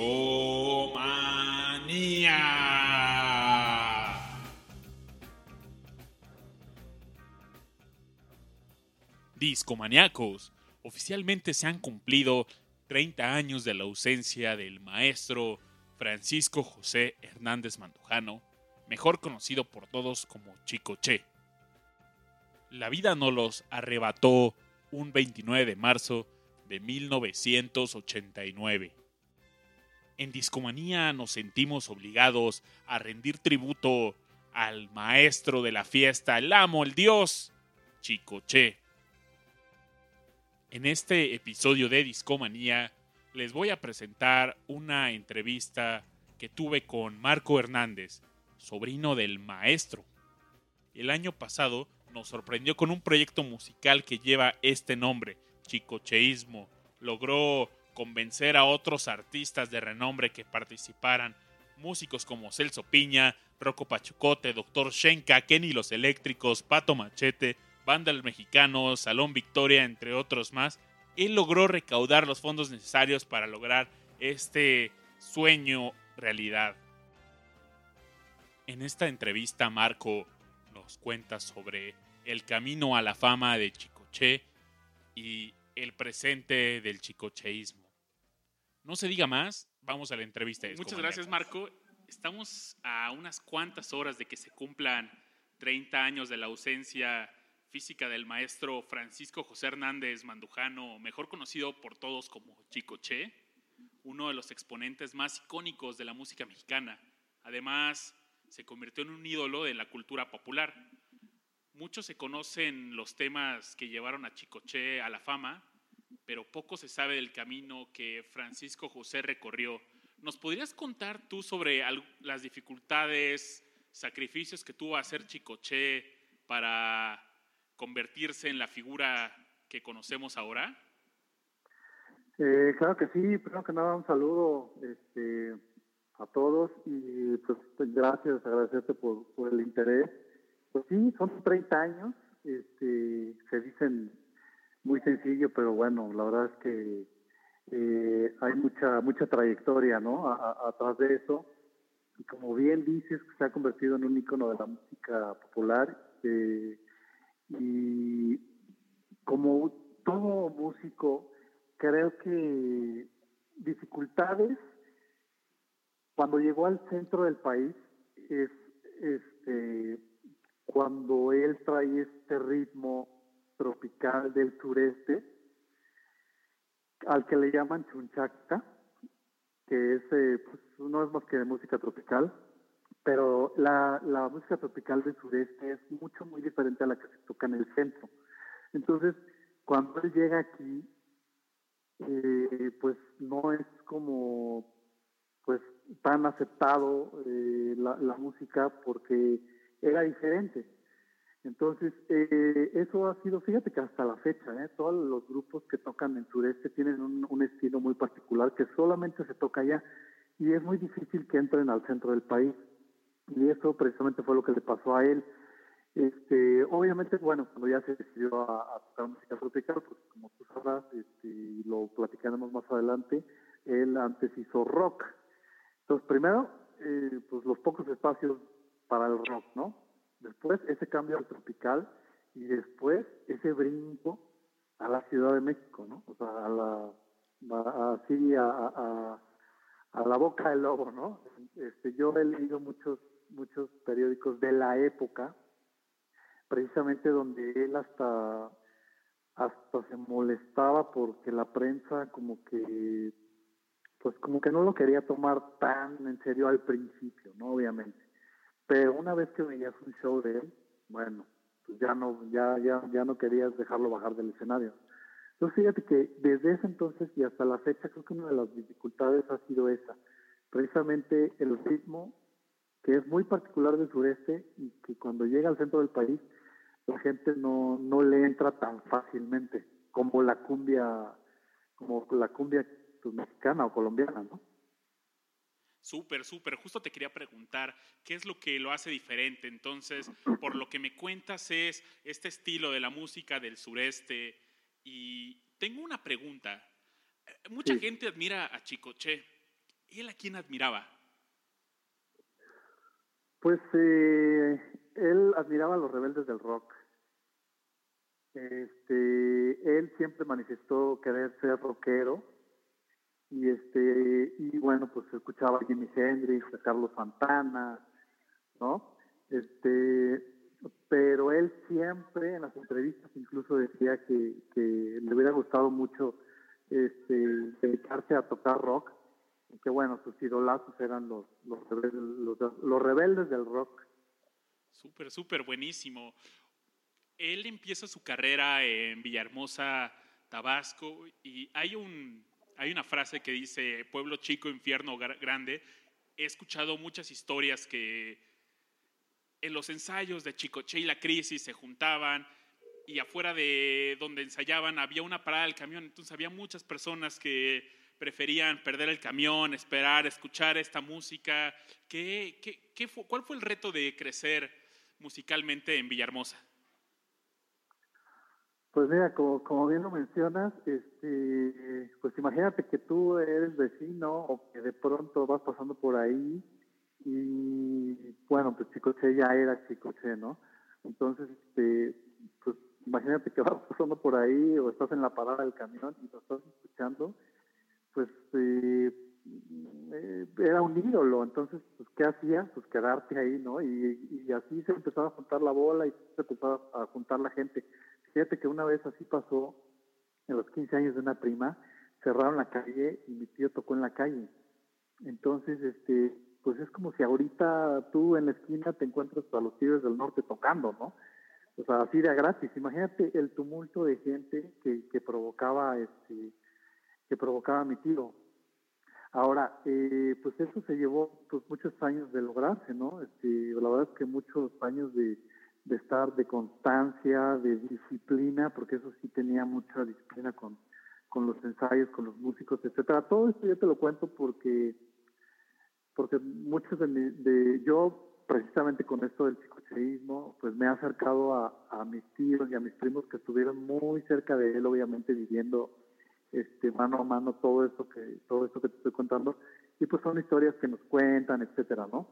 Discomanía. Discomaniacos, oficialmente se han cumplido 30 años de la ausencia del maestro Francisco José Hernández Mandujano, mejor conocido por todos como Chico Che. La vida nos los arrebató un 29 de marzo de 1989. En Discomanía nos sentimos obligados a rendir tributo al maestro de la fiesta, el amo, el dios, Chico Che. En este episodio de Discomanía les voy a presentar una entrevista que tuve con Marco Hernández, sobrino del maestro. El año pasado nos sorprendió con un proyecto musical que lleva este nombre, Chicocheísmo. Logró convencer a otros artistas de renombre que participaran, músicos como Celso Piña, Rocco Pachucote, Doctor Shenka, Kenny Los Eléctricos, Pato Machete, Banda El Mexicano, Salón Victoria, entre otros más, él logró recaudar los fondos necesarios para lograr este sueño realidad. En esta entrevista Marco nos cuenta sobre el camino a la fama de Chicoche y el presente del chicocheísmo. No se diga más, vamos a la entrevista. Muchas gracias Marco. Estamos a unas cuantas horas de que se cumplan 30 años de la ausencia física del maestro Francisco José Hernández Mandujano, mejor conocido por todos como Chico Che, uno de los exponentes más icónicos de la música mexicana. Además, se convirtió en un ídolo de la cultura popular. Muchos se conocen los temas que llevaron a Chicoche a la fama, pero poco se sabe del camino que Francisco José recorrió. ¿Nos podrías contar tú sobre las dificultades, sacrificios que tuvo hacer Chicoche para convertirse en la figura que conocemos ahora? Eh, claro que sí, primero que nada un saludo este, a todos y pues gracias, agradecerte por, por el interés. Pues sí, son 30 años, este, se dicen muy sencillo, pero bueno, la verdad es que eh, hay mucha mucha trayectoria, ¿no? Atrás de eso. Y como bien dices, se ha convertido en un icono de la música popular. Eh, y como todo músico, creo que dificultades cuando llegó al centro del país es este cuando él trae este ritmo tropical del sureste al que le llaman chunchacta que es eh, pues, no es más que música tropical pero la, la música tropical del sureste es mucho, muy diferente a la que se toca en el centro. Entonces, cuando él llega aquí, eh, pues no es como pues tan aceptado eh, la, música porque era diferente. Entonces, eh, eso ha sido, fíjate que hasta la fecha, todos los grupos que tocan en sureste tienen un, un, estilo muy particular que solamente se toca allá y es muy difícil que entren al centro del país y eso precisamente fue lo que le pasó a él. Este, obviamente, bueno, cuando ya se decidió a, tocar música tropical, pues como tú sabrás, este, y lo platicaremos más adelante, él antes hizo rock. Entonces, primero, eh, pues los pocos espacios para el rock, ¿no? Después ese cambio al tropical y después ese brinco a la Ciudad de México, ¿no? O sea, a la, así a, a, a la boca del lobo, ¿no? Este, yo he leído muchos muchos periódicos de la época, precisamente donde él hasta hasta se molestaba porque la prensa como que pues como que no lo quería tomar tan en serio al principio, ¿no? Obviamente. Pero una vez que veías un show de él, bueno, pues ya no, ya, ya, ya no querías dejarlo bajar del escenario. Entonces fíjate que desde ese entonces y hasta la fecha creo que una de las dificultades ha sido esa, precisamente el ritmo que es muy particular del sureste y que cuando llega al centro del país la gente no, no le entra tan fácilmente como la cumbia, como la cumbia pues, mexicana o colombiana, ¿no? Súper, súper. Justo te quería preguntar, ¿qué es lo que lo hace diferente? Entonces, por lo que me cuentas es este estilo de la música del sureste. Y tengo una pregunta. Mucha gente admira a Chicoche ¿él a quién admiraba? Pues eh, él admiraba a los rebeldes del rock. Este, él siempre manifestó querer ser rockero y este y bueno pues escuchaba a Jimi Hendrix, a Carlos Santana, ¿no? Este, pero él siempre en las entrevistas incluso decía que, que le hubiera gustado mucho este, dedicarse a tocar rock y que bueno sus idolazos eran los los rebeldes, los rebeldes del rock. Súper, súper buenísimo él empieza su carrera en Villahermosa, Tabasco, y hay, un, hay una frase que dice, pueblo chico, infierno grande. He escuchado muchas historias que en los ensayos de Chicoche y la crisis se juntaban y afuera de donde ensayaban había una parada del camión, entonces había muchas personas que preferían perder el camión, esperar, escuchar esta música. ¿Qué, qué, qué fue, ¿Cuál fue el reto de crecer musicalmente en Villahermosa? Pues mira, como, como bien lo mencionas, este, pues imagínate que tú eres vecino o que de pronto vas pasando por ahí y bueno, pues Chicoche ya era Chicoche, ¿no? Entonces, este, pues imagínate que vas pasando por ahí o estás en la parada del camión y lo estás escuchando, pues eh, era un ídolo, entonces, pues, ¿qué hacías? Pues quedarte ahí, ¿no? Y, y así se empezaba a juntar la bola y se empezaba a juntar la gente. Fíjate que una vez así pasó, en los 15 años de una prima, cerraron la calle y mi tío tocó en la calle. Entonces, este, pues es como si ahorita tú en la esquina te encuentras a los Tigres del Norte tocando, ¿no? O sea, así de gratis. Imagínate el tumulto de gente que, que provocaba, este, que provocaba mi tío. Ahora, eh, pues eso se llevó pues muchos años de lograrse, ¿no? Este, la verdad es que muchos años de, de estar de constancia, de disciplina, porque eso sí tenía mucha disciplina con, con los ensayos, con los músicos, etcétera. Todo esto yo te lo cuento porque porque muchos de, de yo precisamente con esto del psicocheísmo, pues me he acercado a, a mis tíos y a mis primos que estuvieron muy cerca de él, obviamente viviendo este mano a mano todo esto que todo esto que te estoy contando y pues son historias que nos cuentan, etcétera, ¿no?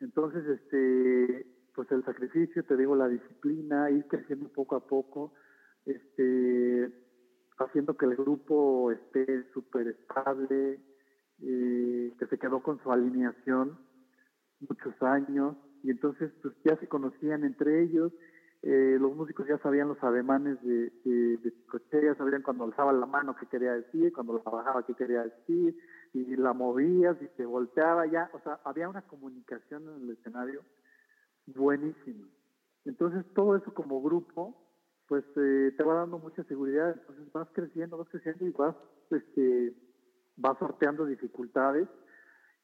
Entonces, este pues el sacrificio, te digo, la disciplina, ir creciendo poco a poco, este, haciendo que el grupo esté súper estable, eh, que se quedó con su alineación muchos años, y entonces pues ya se conocían entre ellos, eh, los músicos ya sabían los ademanes de, de, de ya sabían cuando alzaba la mano qué quería decir, cuando la bajaba qué quería decir, y la movías y se volteaba ya, o sea, había una comunicación en el escenario buenísimo. Entonces todo eso como grupo, pues eh, te va dando mucha seguridad, entonces vas creciendo, vas creciendo y vas, este, vas sorteando dificultades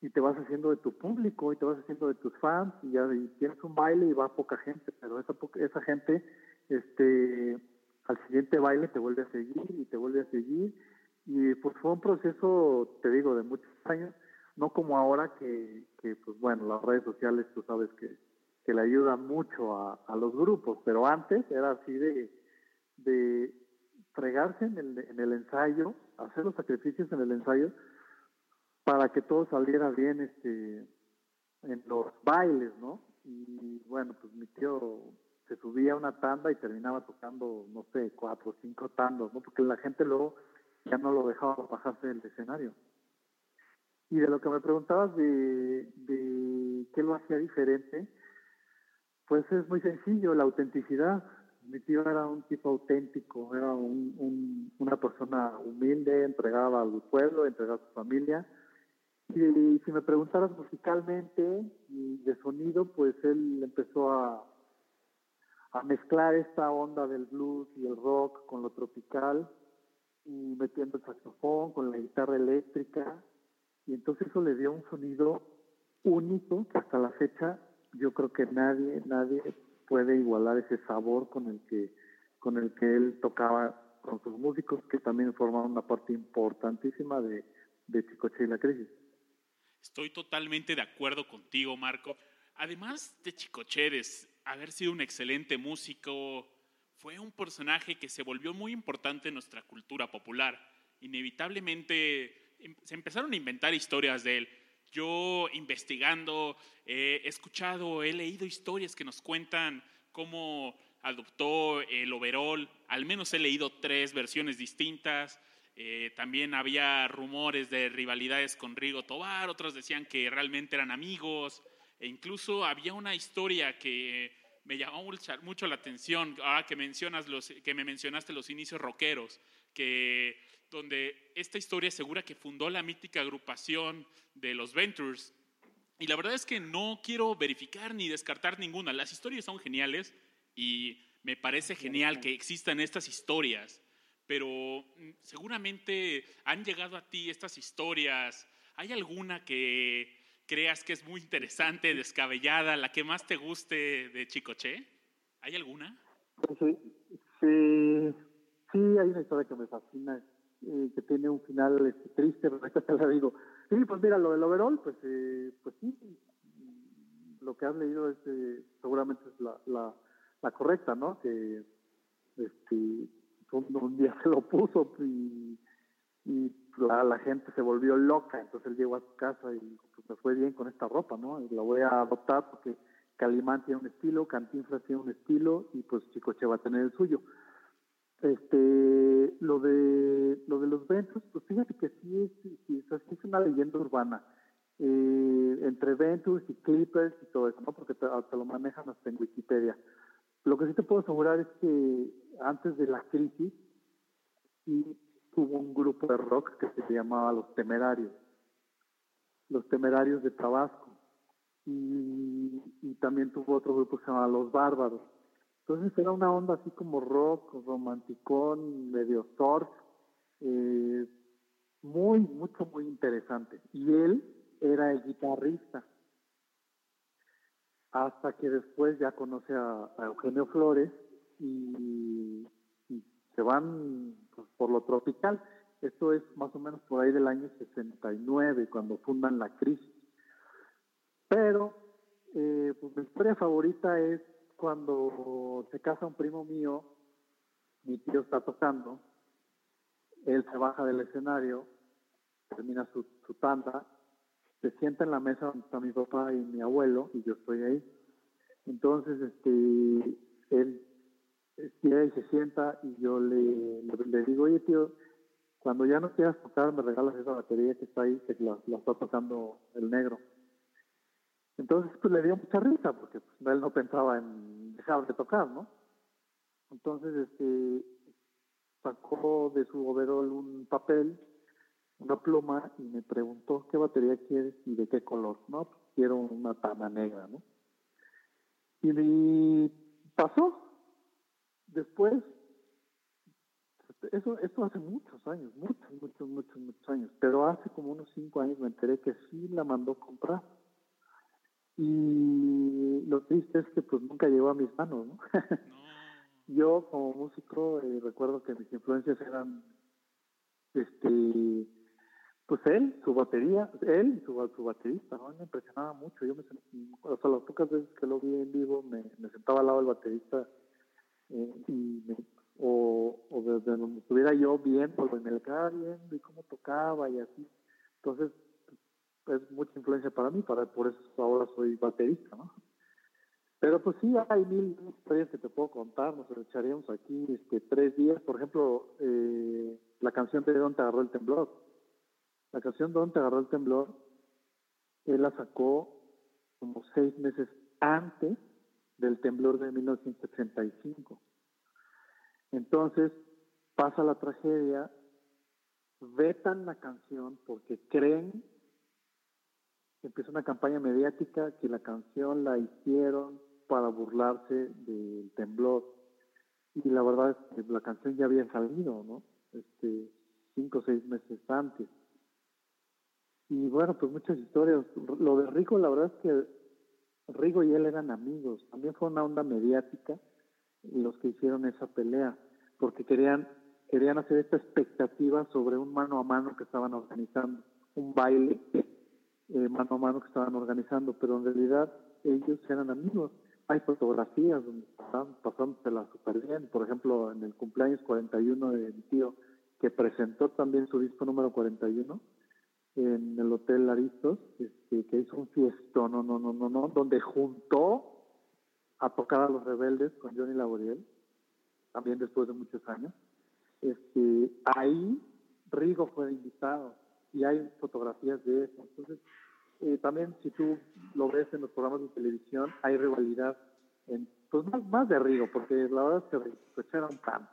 y te vas haciendo de tu público y te vas haciendo de tus fans y ya tienes un baile y va poca gente, pero esa, esa gente, este, al siguiente baile te vuelve a seguir y te vuelve a seguir y pues fue un proceso, te digo, de muchos años, no como ahora que, que pues bueno, las redes sociales tú sabes que que le ayuda mucho a, a los grupos, pero antes era así de, de fregarse en el, en el ensayo, hacer los sacrificios en el ensayo para que todo saliera bien este en los bailes, ¿no? Y bueno, pues mi tío se subía a una tanda y terminaba tocando, no sé, cuatro o cinco tandos, ¿no? Porque la gente luego ya no lo dejaba bajarse del escenario. Y de lo que me preguntabas de, de qué lo hacía diferente, pues es muy sencillo, la autenticidad. Mi tío era un tipo auténtico, era un, una persona humilde, entregaba al pueblo, entregaba a su familia. Y, si me preguntaras musicalmente y de sonido, pues él empezó a, a mezclar esta onda del blues y el rock con lo tropical y metiendo el saxofón con la guitarra eléctrica. Y entonces eso le dio un sonido único que hasta la fecha yo creo que nadie, nadie puede igualar ese sabor con el que, con el que él tocaba con sus músicos, que también formaban una parte importantísima de, de Chicoche y la crisis. Estoy totalmente de acuerdo contigo, Marco. Además de Chicoche, de haber sido un excelente músico, fue un personaje que se volvió muy importante en nuestra cultura popular. Inevitablemente em, se empezaron a inventar historias de él. Yo investigando, he escuchado, he leído historias que nos cuentan cómo adoptó el overall. Al menos he leído tres versiones distintas. Eh, también había rumores de rivalidades con Rigo Tobar, otros decían que realmente eran amigos. E incluso había una historia que me llamó mucho la atención, ahora que, mencionas los, que me mencionaste los inicios rockeros, que donde esta historia asegura que fundó la mítica agrupación de los Ventures. Y la verdad es que no quiero verificar ni descartar ninguna. Las historias son geniales y me parece genial que existan estas historias, pero mm, seguramente han llegado a ti estas historias. ¿Hay alguna que creas que es muy interesante, descabellada, la que más te guste de Chicoche? ¿Hay alguna? Sí, sí, sí hay una historia que me fascina, eh, que tiene un final este, triste, pero te la digo. Sí, pues mira, lo del overall, pues, eh, pues sí, lo que has leído es, eh, seguramente es la, la, la, correcta, ¿no? Que este, un, día se lo puso y, y la, la, gente se volvió loca, entonces él llegó a su casa y pues me fue bien con esta ropa, ¿no? Y la voy a adoptar porque Calimán tiene un estilo, Cantinflas tiene un estilo y pues Chicoche va a tener el suyo. Este, lo de lo de los ventos, pues fíjate que sí es, sí, es una leyenda urbana. Eh, entre Ventus y Clippers y todo eso, ¿no? Porque te, lo manejan hasta en Wikipedia. Lo que sí te puedo asegurar es que antes de la crisis sí tuvo un grupo de rock que se llamaba Los Temerarios. Los Temerarios de Tabasco. Y, y también tuvo otro grupo que se llamaba Los Bárbaros. Entonces era una onda así como rock, romanticón, medio surf, eh, muy, mucho, muy interesante. Y él era el guitarrista. Hasta que después ya conoce a, Eugenio Flores y, se van pues, por lo tropical. Esto es más o menos por ahí del año 69, cuando fundan la crisis. Pero eh, pues mi historia favorita es cuando se casa un primo mío, mi tío está tocando, él se baja del escenario, termina su, tanda, se sienta en la mesa donde está mi papá y mi abuelo, y yo estoy ahí. Entonces, este, él y se sienta y yo le, digo, oye tío, cuando ya no quieras tocar, me regalas esa batería que está ahí, que la está tocando el negro. Entonces, pues le dio mucha risa, porque pues, él no pensaba en dejar de tocar, ¿no? Entonces, este, sacó de su overol un papel, una pluma, y me preguntó qué batería quieres y de qué color, ¿no? Pues, quiero una tana negra, ¿no? Y pasó. Después, eso, esto hace muchos años, muchos, muchos, muchos, muchos años, pero hace como unos cinco años me enteré que sí la mandó comprar y lo triste es que pues nunca llegó a mis manos, ¿no? Yo como músico eh, recuerdo que mis influencias eran este pues él, su batería, él y su, su baterista, ¿no? Me impresionaba mucho. Yo me o sea, las pocas veces que lo vi en vivo me, me sentaba al lado del baterista eh, y o, o desde donde estuviera yo viendo, me le quedaba viendo y cómo tocaba y así. Entonces, es mucha influencia para mí, para, por eso ahora soy baterista, ¿no? Pero pues sí, hay mil historias que te puedo contar, nos echaríamos aquí este, tres días. Por ejemplo, eh, la canción de Don te agarró el temblor. La canción Don te agarró el temblor, él la sacó como seis meses antes del temblor de 1985. Entonces pasa la tragedia, vetan la canción porque creen empieza una campaña mediática que la canción la hicieron para burlarse del temblor. Y la verdad es que la canción ya había salido, ¿no? Este, cinco o seis meses antes. Y bueno, pues muchas historias. Lo de Rigo, la verdad es que Rigo y él eran amigos. También fue una onda mediática los que hicieron esa pelea, porque querían, querían hacer esta expectativa sobre un mano a mano que estaban organizando, un baile eh, mano a mano que estaban organizando, pero en realidad ellos eran amigos. Hay fotografías donde estaban pasándosela súper bien. Por ejemplo, en el cumpleaños 41 de mi tío, que presentó también su disco número 41, en el Hotel Aristos, este, que hizo un fiestón, no, no, no, no, no, donde juntó a tocar a los rebeldes con Johnny Laboriel, también después de muchos años. Este, ahí Rigo fue invitado y hay fotografías de eso. Entonces, eh, también si tú lo ves en los programas de televisión, hay rivalidad, en, pues más, más de Rigo, porque la verdad es que pues, era un pan.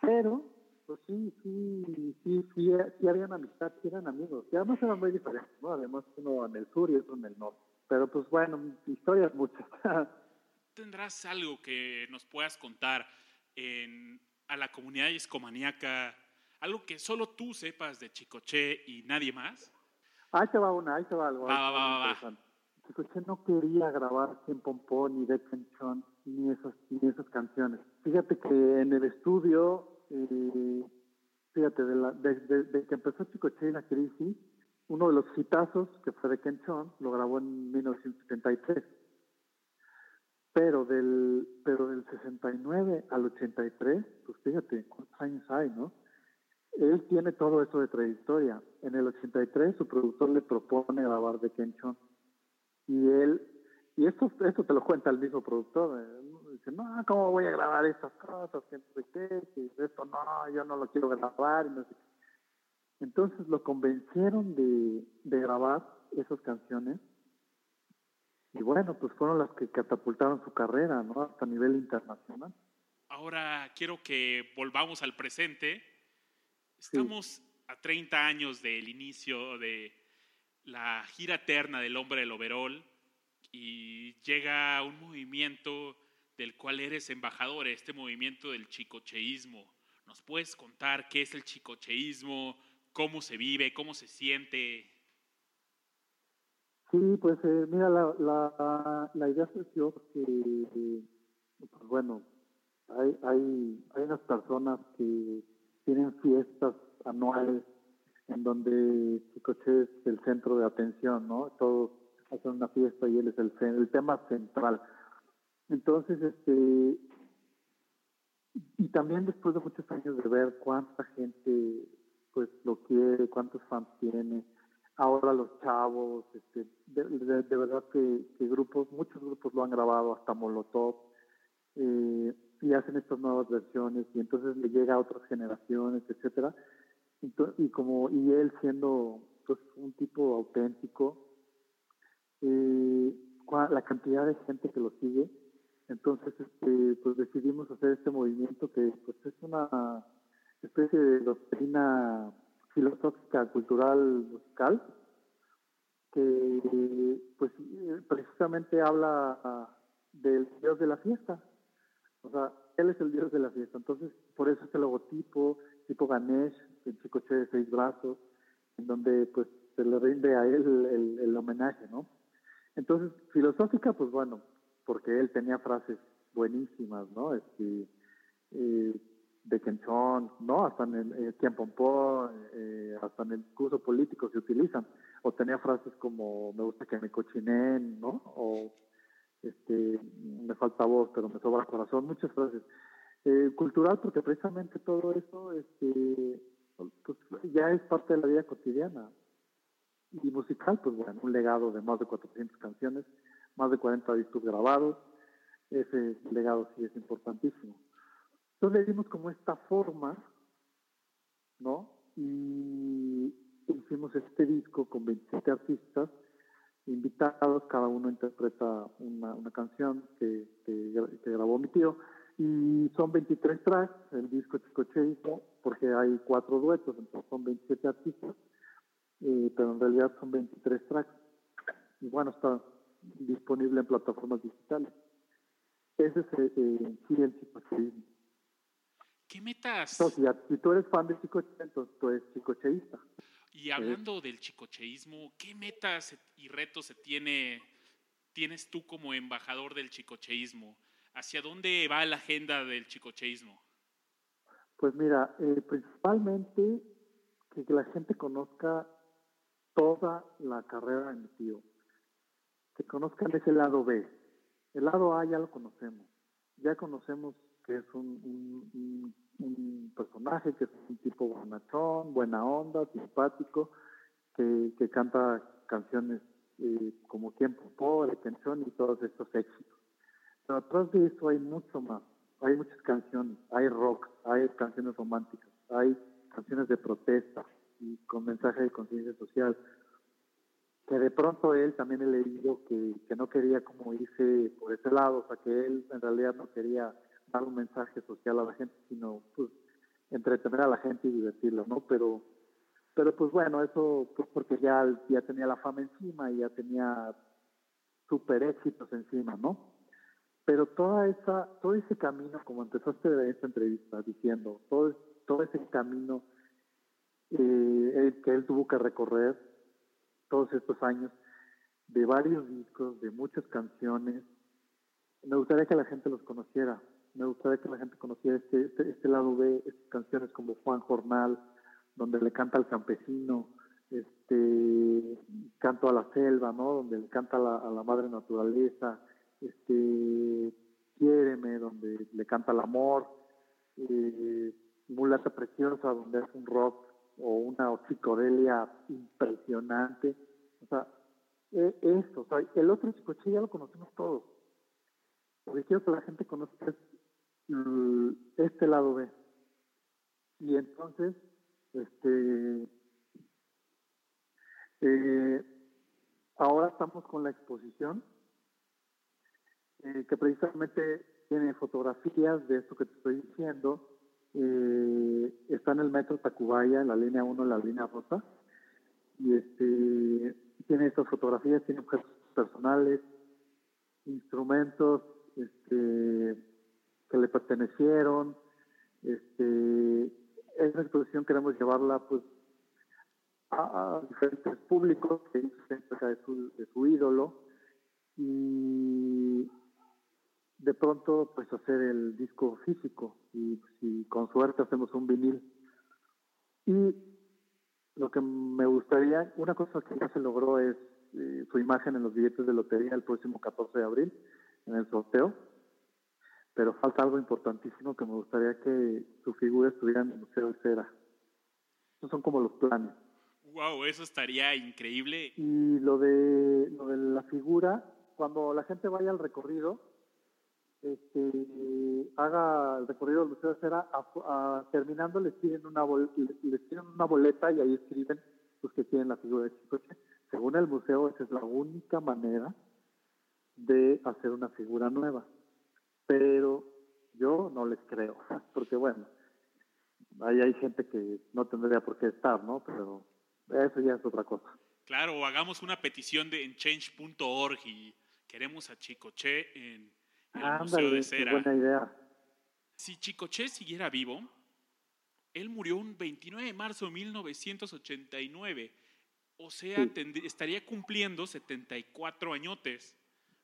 Pero, pues sí, sí, sí, sí, sí habían amistad, sí eran amigos, y además eran muy diferentes, ¿no? Además uno en el sur y otro en el norte. Pero pues bueno, historias muchas. ¿Tendrás algo que nos puedas contar en, a la comunidad escomaníaca? Algo que solo tú sepas de Chicoche y nadie más. Ahí te va una, ahí te va algo. Va, va, va, Chicoche no quería grabar Cien Pompón, ni de Canchón, ni esas, ni esas canciones. Fíjate que en el estudio, eh, fíjate, de, de, que empezó Chicoche y la crisis, uno de los hitazos, que fue de Kenchon, lo grabó en 1973. Pero del, pero del 69 al 83, pues fíjate, ¿cuántos años hay, no? Él tiene todo eso de trayectoria. En el 83 su productor le propone grabar de Kenchon. Y él, y esto, esto te lo cuenta el mismo productor. Eh, dice, no, ¿cómo voy a grabar estas cosas? Que esto no, yo no lo quiero grabar. Y no sé qué. Entonces lo convencieron de, grabar esas canciones y bueno, pues fueron las que catapultaron su carrera, ¿no? Hasta nivel internacional. Ahora quiero que volvamos al presente. Estamos a 30 años del inicio de la gira eterna del hombre del overol y llega un movimiento del cual eres embajador, este movimiento del chicocheísmo. ¿Nos puedes contar qué es el chicocheísmo? cómo se vive, cómo se siente. Sí, pues eh, mira, la, la, la, idea surgió que, pues bueno, hay, hay, hay unas personas que tienen fiestas anuales en donde Chicoche es el centro de atención, ¿no? Todos hacen una fiesta y él es el, el tema central. Entonces, este, y también después de muchos años de ver cuánta gente pues lo quiere, cuántos fans tiene. Ahora los chavos, este, de, verdad que, grupos, muchos grupos lo han grabado, hasta Molotov, eh, y hacen estas nuevas versiones, y entonces le llega a otras generaciones, etcétera. Y, como y él siendo pues un tipo auténtico, eh, la cantidad de gente que lo sigue, entonces este, pues decidimos hacer este movimiento que pues es una especie de doctrina filosófica, cultural, musical, que pues precisamente habla del Dios de la fiesta. O sea, él es el Dios de la fiesta. Entonces, por eso este logotipo, tipo Ganesh, el chicoche de seis brazos, en donde pues se le rinde a él el, homenaje, ¿no? Entonces, filosófica, pues bueno, porque él tenía frases buenísimas, ¿no? Este, eh, de Kenchón, ¿no? Hasta en el eh, tiempo, eh, hasta en el curso político se utilizan. O tenía frases como, me gusta que me cochinen, ¿no? O, este, me falta voz, pero me sobra corazón, muchas frases. Eh, cultural, porque precisamente todo eso, este, pues ya es parte de la vida cotidiana. Y musical, pues bueno, un legado de más de 400 canciones, más de 40 discos grabados, ese legado sí es importantísimo. Entonces le dimos como esta forma, ¿no? Y hicimos este disco con 27 artistas invitados, cada uno interpreta una, una canción que, que, grabó mi tío, y son 23 tracks, el disco Chicocheísmo, porque hay cuatro duetos, entonces son 27 artistas, eh, pero en realidad son 23 tracks. Y bueno, está disponible en plataformas digitales. Ese es eh, sí el Chicocheísmo. ¿Qué metas? si, tú eres fan de Chicoche, entonces tú eres chicocheísta. Y hablando del chicocheísmo, ¿qué metas y retos se tiene, tienes tú como embajador del chicocheísmo? ¿Hacia dónde va la agenda del chicocheísmo? Pues mira, eh, principalmente que, la gente conozca toda la carrera de mi tío, que conozcan ese lado B. El lado A ya lo conocemos, ya conocemos que es un, un, personaje que es un tipo bonachón, buena onda, simpático, que, que canta canciones eh, como Tiempo Pobre, Tensión y todos estos éxitos. Pero atrás de eso hay mucho más. Hay muchas canciones, hay rock, hay canciones románticas, hay canciones de protesta y con mensaje de conciencia social. Que de pronto él también he leído que, que no quería como irse por ese lado, o sea, que él en realidad no quería dar un mensaje social a la gente, sino pues entretener a la gente y divertirlo, ¿no? Pero pero pues bueno, eso pues porque ya, ya tenía la fama encima y ya tenía super éxitos encima, ¿no? Pero toda esa, todo ese camino, como empezaste esta entrevista diciendo, todo, todo ese camino eh, que él tuvo que recorrer todos estos años, de varios discos, de muchas canciones, me gustaría que la gente los conociera, me gustaría que la gente conociera este, este, este lado de estas canciones como Juan Jornal, donde le canta al campesino, este canto a la selva, ¿no? Donde le canta a la, madre naturaleza, este quiéreme, donde le canta al amor, eh, mulata preciosa, donde es un rock o una psicodelia impresionante, o sea, e, esto, o el otro chicoche ya lo conocemos todos, porque quiero que la gente conozca este lado B. Y entonces este, eh, ahora estamos con la exposición eh, que precisamente tiene fotografías de esto que te estoy diciendo. Eh, está en el metro Tacubaya, en la línea 1, en la línea rosa. Y este, tiene estas fotografías, tiene objetos personales, instrumentos este, que le pertenecieron, este, exposición queremos llevarla pues a, diferentes públicos que de su, de su ídolo y de pronto pues hacer el disco físico y si con suerte hacemos un vinil. Y lo que me gustaría una cosa que ya se logró es eh, su imagen en los billetes de lotería el próximo 14 de abril en el sorteo pero falta algo importantísimo que me gustaría que su figura estuviera en el Museo de Cera. Esos son como los planes. Wow, eso estaría increíble. Y lo de, lo de la figura, cuando la gente vaya al recorrido, este, haga el recorrido del Museo de Cera, terminando les piden, una les piden una boleta y ahí escriben los que tienen la figura de Chicoche. Según el museo, esa es la única manera de hacer una figura nueva pero yo no les creo, porque bueno, ahí hay gente que no tendría por qué estar, ¿no? Pero eso ya es otra cosa. Claro, hagamos una petición de, en change.org y queremos a Chicoche en, el Museo de Cera. buena idea. Si Chicoche siguiera vivo, él murió un 29 de marzo de 1989. O sea, estaría cumpliendo 74 añotes.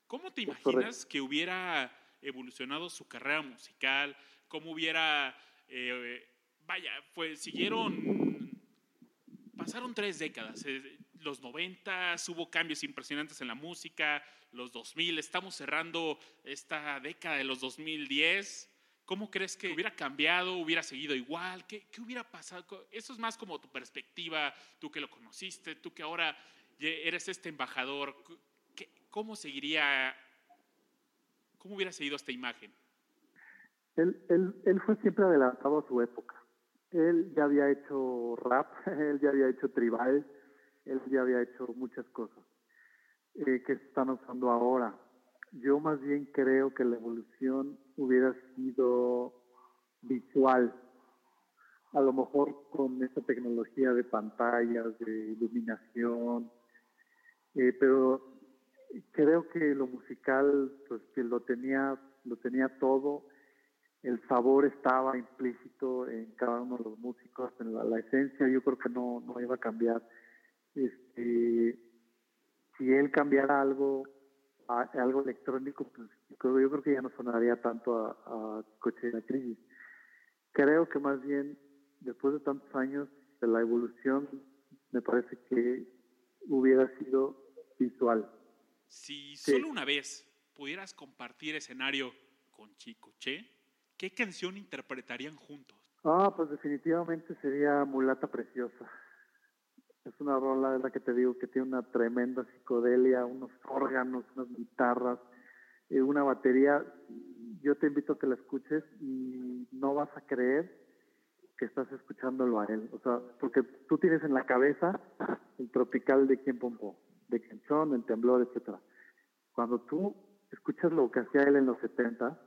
¿Cómo te imaginas que hubiera evolucionado su carrera musical, cómo hubiera, eh, vaya, pues siguieron, pasaron tres décadas. Eh, los 90 hubo cambios impresionantes en la música, los 2000, estamos cerrando esta década de los 2010. ¿Cómo crees que hubiera cambiado, hubiera seguido igual? ¿Qué, ¿Qué, hubiera pasado? Eso es más como tu perspectiva, tú que lo conociste, tú que ahora eres este embajador. ¿Cómo seguiría ¿Cómo hubiera seguido esta imagen? Él, él, él fue siempre adelantado a su época. Él ya había hecho rap, él ya había hecho tribal, él ya había hecho muchas cosas eh, que están usando ahora. Yo más bien creo que la evolución hubiera sido visual, a lo mejor con esta tecnología de pantallas, de iluminación, eh, pero creo que lo musical, pues que lo tenía, lo tenía todo, el sabor estaba implícito en cada uno de los músicos, en la, esencia yo creo que no, no iba a cambiar. Este, si él cambiara algo, a, algo electrónico, pues yo creo que ya no sonaría tanto a, a Coche de la Crisis. Creo que más bien, después de tantos años de la evolución, me parece que hubiera sido visual. Si solo una vez pudieras compartir escenario con Chico Che, ¿qué canción interpretarían juntos? Ah, pues definitivamente sería Mulata Preciosa. Es una rola, es la que te digo, que tiene una tremenda psicodelia, unos órganos, unas guitarras, eh, una batería. Yo te invito a que la escuches y no vas a creer que estás escuchándolo a él. O sea, porque tú tienes en la cabeza el tropical de quien Pompo, de Canchón, el temblor, etcétera. Cuando tú escuchas lo que hacía él en los 70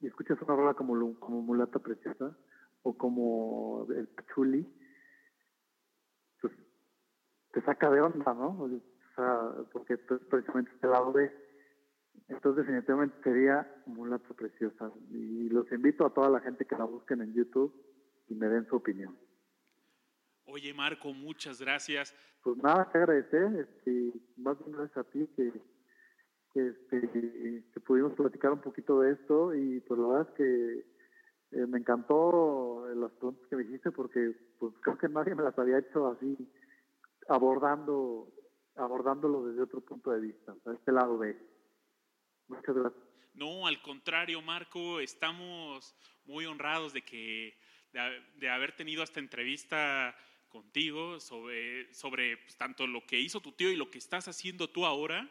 y escuchas una rola como, Mulata Preciosa o como el Pachuli, pues te saca de onda, ¿no? O sea, porque es precisamente este lado de entonces definitivamente sería Mulata Preciosa. Y los invito a toda la gente que la busquen en YouTube y me den su opinión. Oye Marco, muchas gracias. Pues nada que agradecer, este, más bien gracias a ti que, que, este, que pudimos platicar un poquito de esto y pues la verdad es que eh, me encantó las preguntas que me dijiste porque pues creo que nadie me las había hecho así abordando abordándolo desde otro punto de vista, a este lado de Muchas gracias. No, al contrario, Marco, estamos muy honrados de que de, haber tenido esta entrevista contigo sobre, sobre pues, tanto lo que hizo tu tío y lo que estás haciendo tú ahora.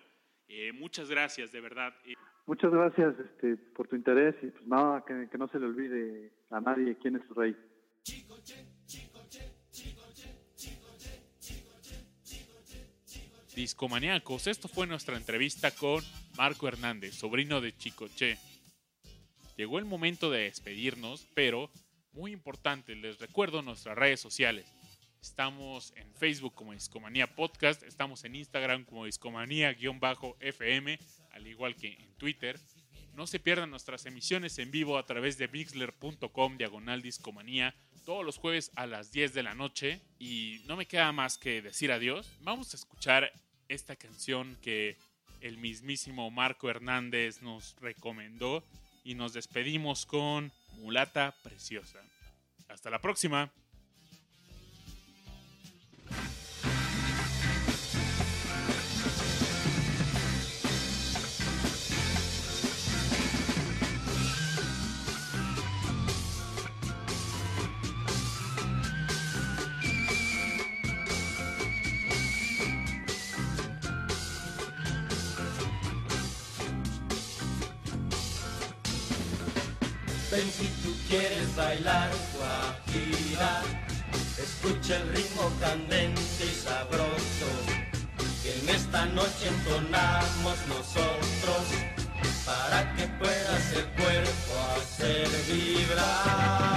Eh, muchas gracias, de verdad. Eh, muchas gracias este, por tu interés y pues nada, que, que no se le olvide a nadie quién es su rey. Discomaníacos, esto fue nuestra entrevista con Marco Hernández, sobrino de Chicoche. Llegó el momento de despedirnos, pero muy importante, les recuerdo nuestras redes sociales. Estamos en Facebook como Discomanía Podcast, estamos en Instagram como Discomanía-FM, al igual que en Twitter. No se pierdan nuestras emisiones en vivo a través de mixler.com diagonal discomanía todos los jueves a las 10 de la noche. Y no me queda más que decir adiós. Vamos a escuchar esta canción que el mismísimo Marco Hernández nos recomendó y nos despedimos con Mulata Preciosa. Hasta la próxima. Si tú quieres bailar guajira, escucha el ritmo candente y sabroso, que en esta noche entonamos nosotros, para que puedas el cuerpo hacer vibrar.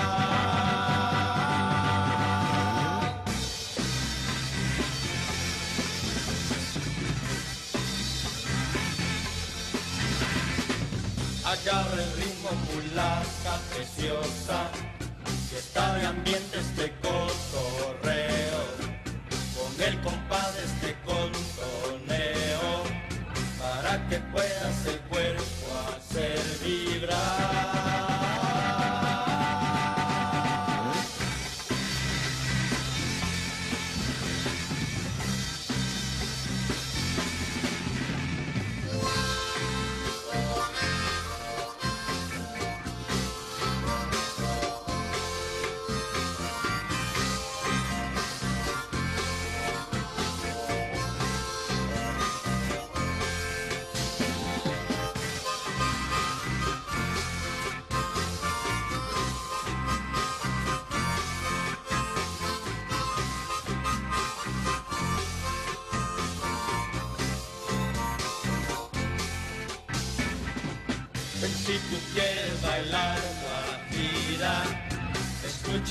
Preciosa, que está de ambiente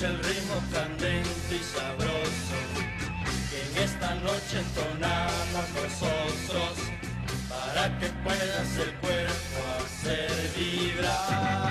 el ritmo candente y sabroso, que en esta noche entonamos nosotros, para que puedas el cuerpo hacer vibrar.